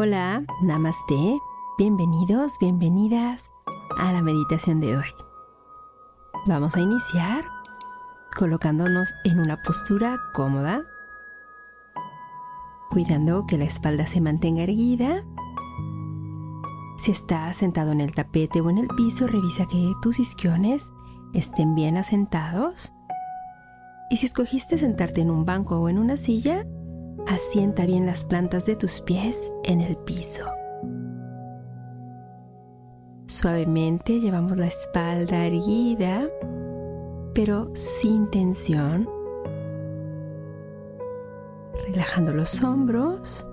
Hola, namaste. Bienvenidos, bienvenidas a la meditación de hoy. Vamos a iniciar colocándonos en una postura cómoda, cuidando que la espalda se mantenga erguida. Si estás sentado en el tapete o en el piso, revisa que tus isquiones estén bien asentados. Y si escogiste sentarte en un banco o en una silla, asienta bien las plantas de tus pies en el piso. Suavemente llevamos la espalda erguida, pero sin tensión. Relajando los hombros.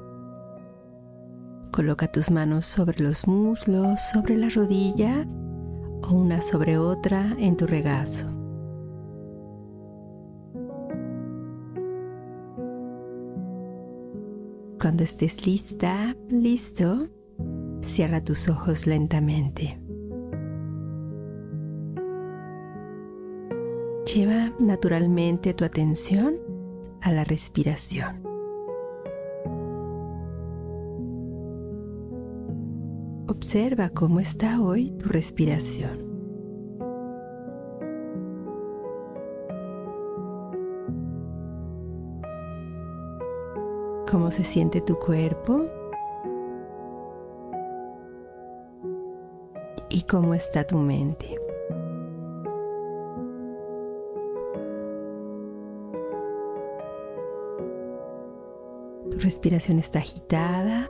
Coloca tus manos sobre los muslos, sobre las rodillas o una sobre otra en tu regazo. Cuando estés lista, listo, cierra tus ojos lentamente. Lleva naturalmente tu atención a la respiración. Observa cómo está hoy tu respiración. Cómo se siente tu cuerpo y cómo está tu mente. Tu respiración está agitada,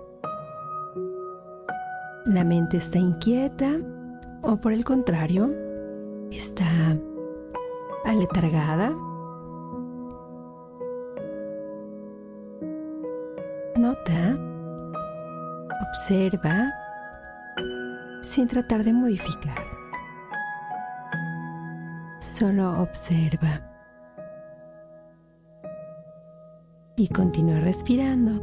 la mente está inquieta o por el contrario, está aletargada observa sin tratar de modificar. Solo observa. Y continúa respirando.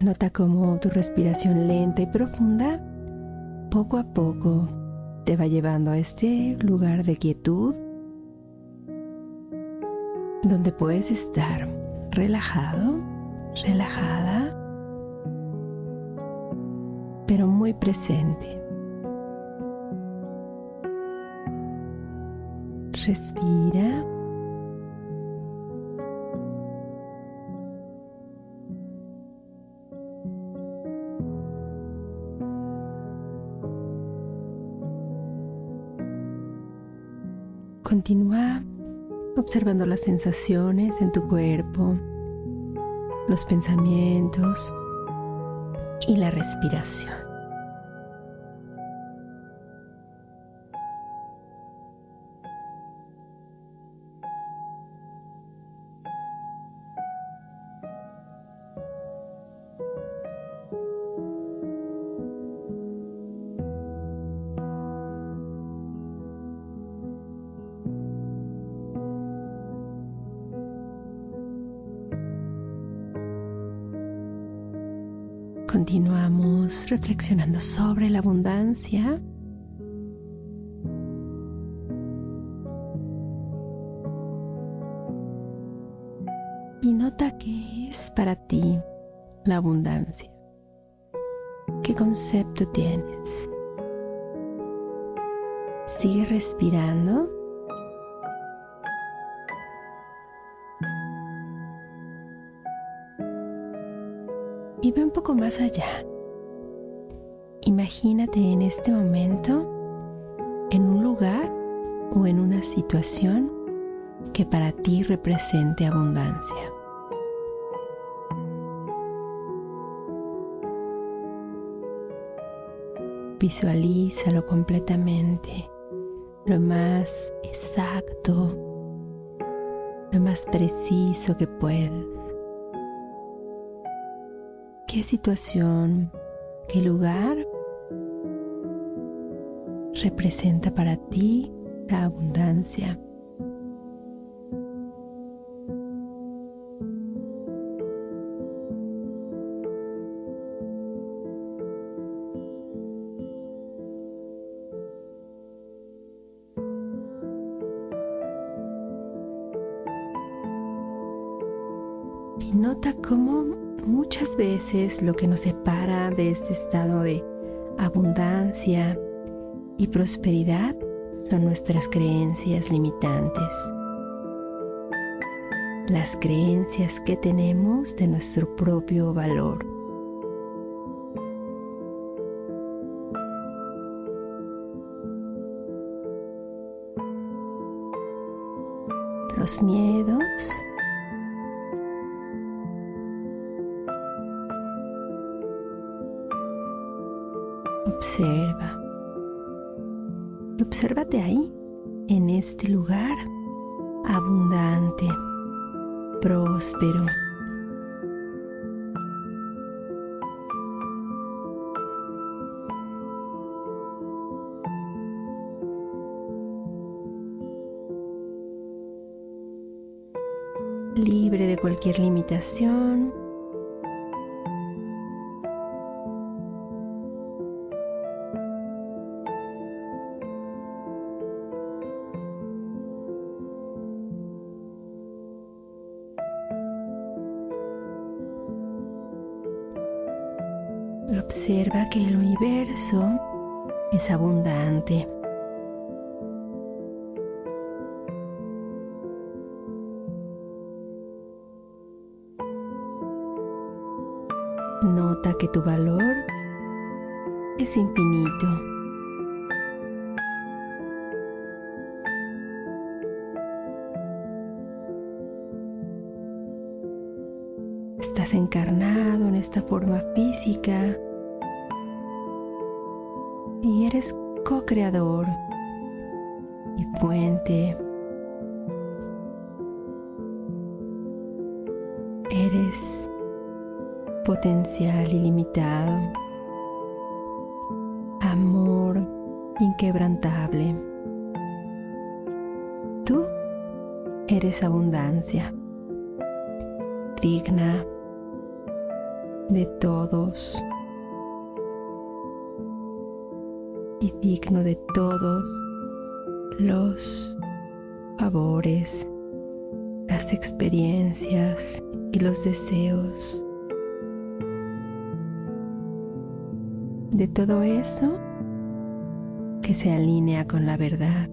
Nota cómo tu respiración lenta y profunda poco a poco te va llevando a este lugar de quietud donde puedes estar relajado, relajada, pero muy presente. Respira. Observando las sensaciones en tu cuerpo, los pensamientos y la respiración. Continuamos reflexionando sobre la abundancia. Y nota qué es para ti la abundancia. ¿Qué concepto tienes? Sigue respirando ve un poco más allá. Imagínate en este momento en un lugar o en una situación que para ti represente abundancia. Visualízalo completamente, lo más exacto, lo más preciso que puedas qué situación, qué lugar representa para ti la abundancia. Lo que nos separa de este estado de abundancia y prosperidad son nuestras creencias limitantes. Las creencias que tenemos de nuestro propio valor. Los miedos Observa. Y obsérvate ahí, en este lugar abundante, próspero. libre de cualquier limitación, Observa que el universo es abundante. Nota que tu valor es infinito. Estás encarnado en esta forma física y eres co-creador y fuente. Eres potencial ilimitado, amor inquebrantable. Tú eres abundancia, digna de todos y digno de todos los favores, las experiencias y los deseos. De todo eso que se alinea con la verdad.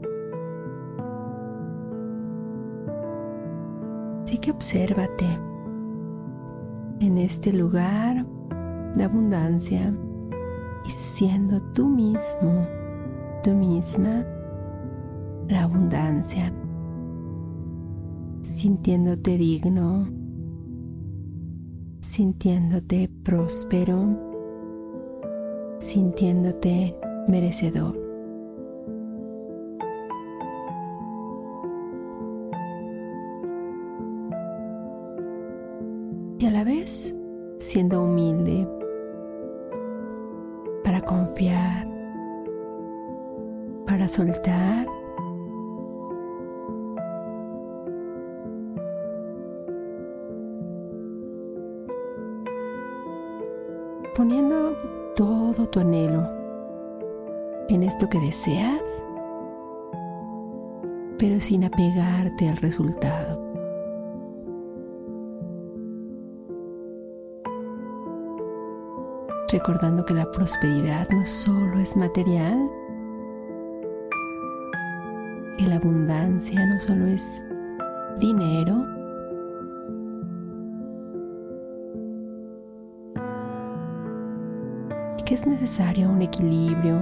Así que obsérvate en este lugar de abundancia y siendo tú mismo, tú misma, la abundancia, sintiéndote digno, sintiéndote próspero, sintiéndote merecedor. Y a la vez siendo humilde soltar. Poniendo todo tu anhelo en esto que deseas, pero sin apegarte al resultado. recordando que la prosperidad no solo es material, abundancia no solo es dinero, que es necesario un equilibrio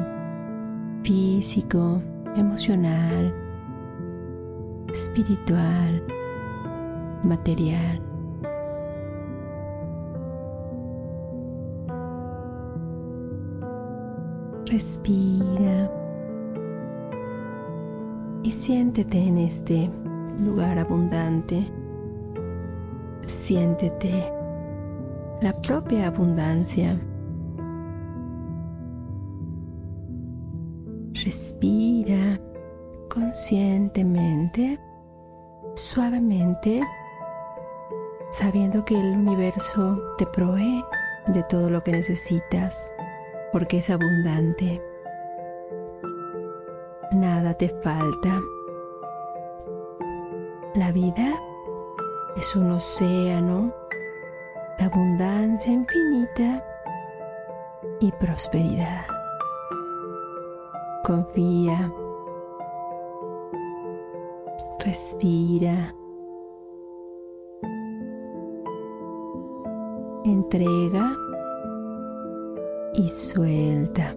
físico, emocional, espiritual, material. Respira y siéntete en este lugar abundante. Siéntete la propia abundancia. Respira conscientemente, suavemente, sabiendo que el universo te provee de todo lo que necesitas porque es abundante. Te falta. La vida Es un océano de abundancia infinita y prosperidad. Confía. Respira. Entrega y suelta.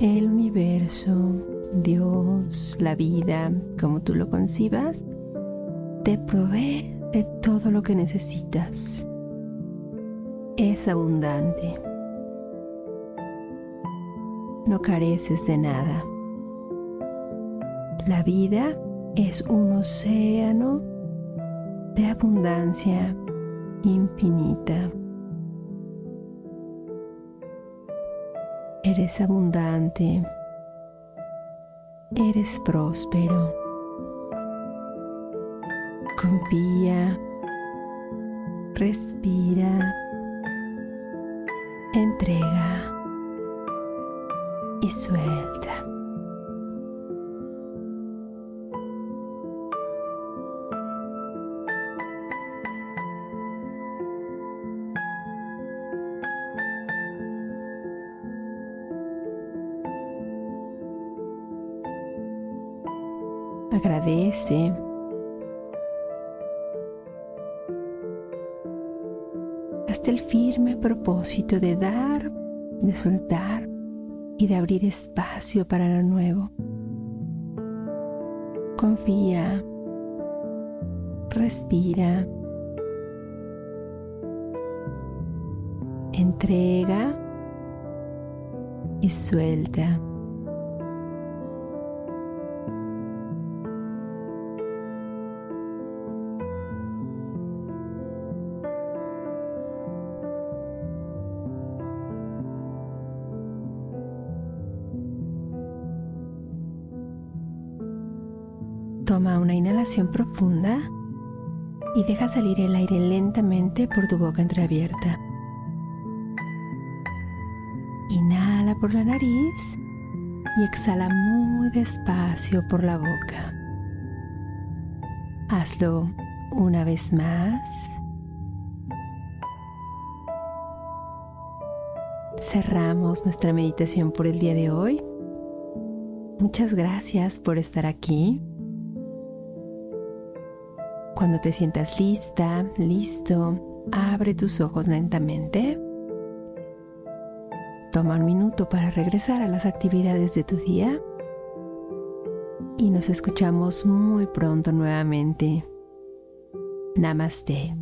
El universo, Dios, la vida, como tú lo concibas, te provee de todo lo que necesitas. Es abundante. No careces de nada. La vida es un océano de abundancia infinita. Eres abundante. Eres próspero. Confía. Respira. Entrega. Y suelta. Agradece. Hasta el firme propósito de dar, de soltar y de abrir espacio para lo nuevo. Confía, respira, entrega y suelta. Toma una inhalación profunda y deja salir el aire lentamente por tu boca entreabierta. Inhala por la nariz y exhala muy despacio por la boca. Hazlo una vez más. Cerramos nuestra meditación por el día de hoy. Muchas gracias por estar aquí. Cuando te sientas lista, listo, abre tus ojos lentamente. Toma un minuto para regresar a las actividades de tu día y nos escuchamos muy pronto nuevamente. Namaste.